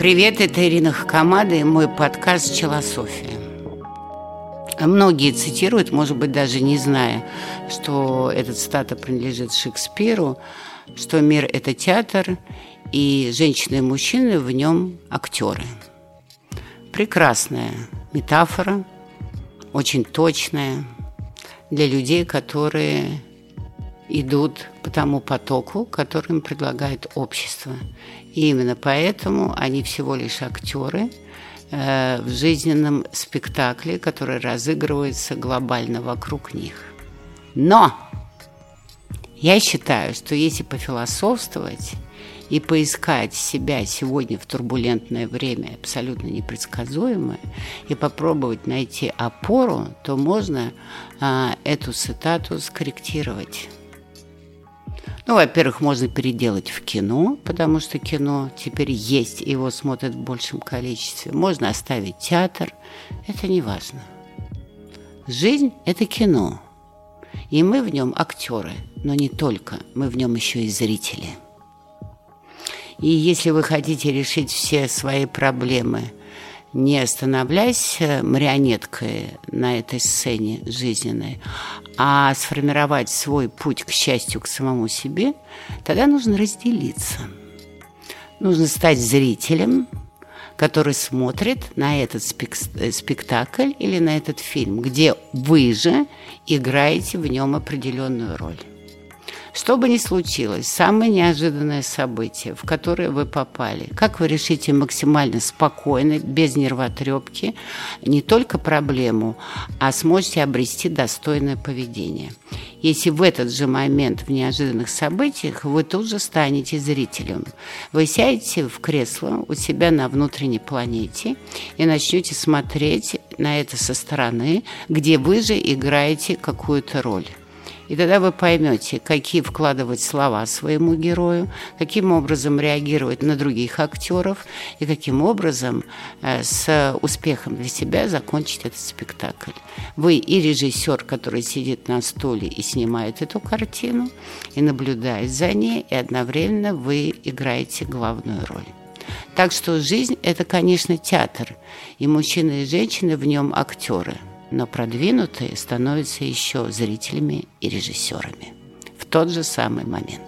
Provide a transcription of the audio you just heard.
Привет, это Ирина Хакамада и мой подкаст «Челософия». Многие цитируют, может быть, даже не зная, что этот цитата принадлежит Шекспиру, что мир – это театр, и женщины и мужчины в нем актеры. Прекрасная метафора, очень точная для людей, которые идут тому потоку, который им предлагает общество. И именно поэтому они всего лишь актеры э, в жизненном спектакле, который разыгрывается глобально вокруг них. Но я считаю, что если пофилософствовать и поискать себя сегодня в турбулентное время, абсолютно непредсказуемое, и попробовать найти опору, то можно а, эту цитату скорректировать. Ну, во-первых, можно переделать в кино, потому что кино теперь есть, его смотрят в большем количестве. Можно оставить театр, это не важно. Жизнь – это кино, и мы в нем актеры, но не только, мы в нем еще и зрители. И если вы хотите решить все свои проблемы – не становляясь э, марионеткой на этой сцене жизненной, а сформировать свой путь к счастью к самому себе, тогда нужно разделиться. Нужно стать зрителем, который смотрит на этот э, спектакль или на этот фильм, где вы же играете в нем определенную роль. Что бы ни случилось, самое неожиданное событие, в которое вы попали, как вы решите максимально спокойно, без нервотрепки, не только проблему, а сможете обрести достойное поведение. Если в этот же момент в неожиданных событиях вы тут же станете зрителем. Вы сядете в кресло у себя на внутренней планете и начнете смотреть на это со стороны, где вы же играете какую-то роль. И тогда вы поймете, какие вкладывать слова своему герою, каким образом реагировать на других актеров и каким образом э, с успехом для себя закончить этот спектакль. Вы и режиссер, который сидит на стуле и снимает эту картину, и наблюдает за ней, и одновременно вы играете главную роль. Так что жизнь – это, конечно, театр, и мужчины и женщины в нем актеры – но продвинутые становятся еще зрителями и режиссерами в тот же самый момент.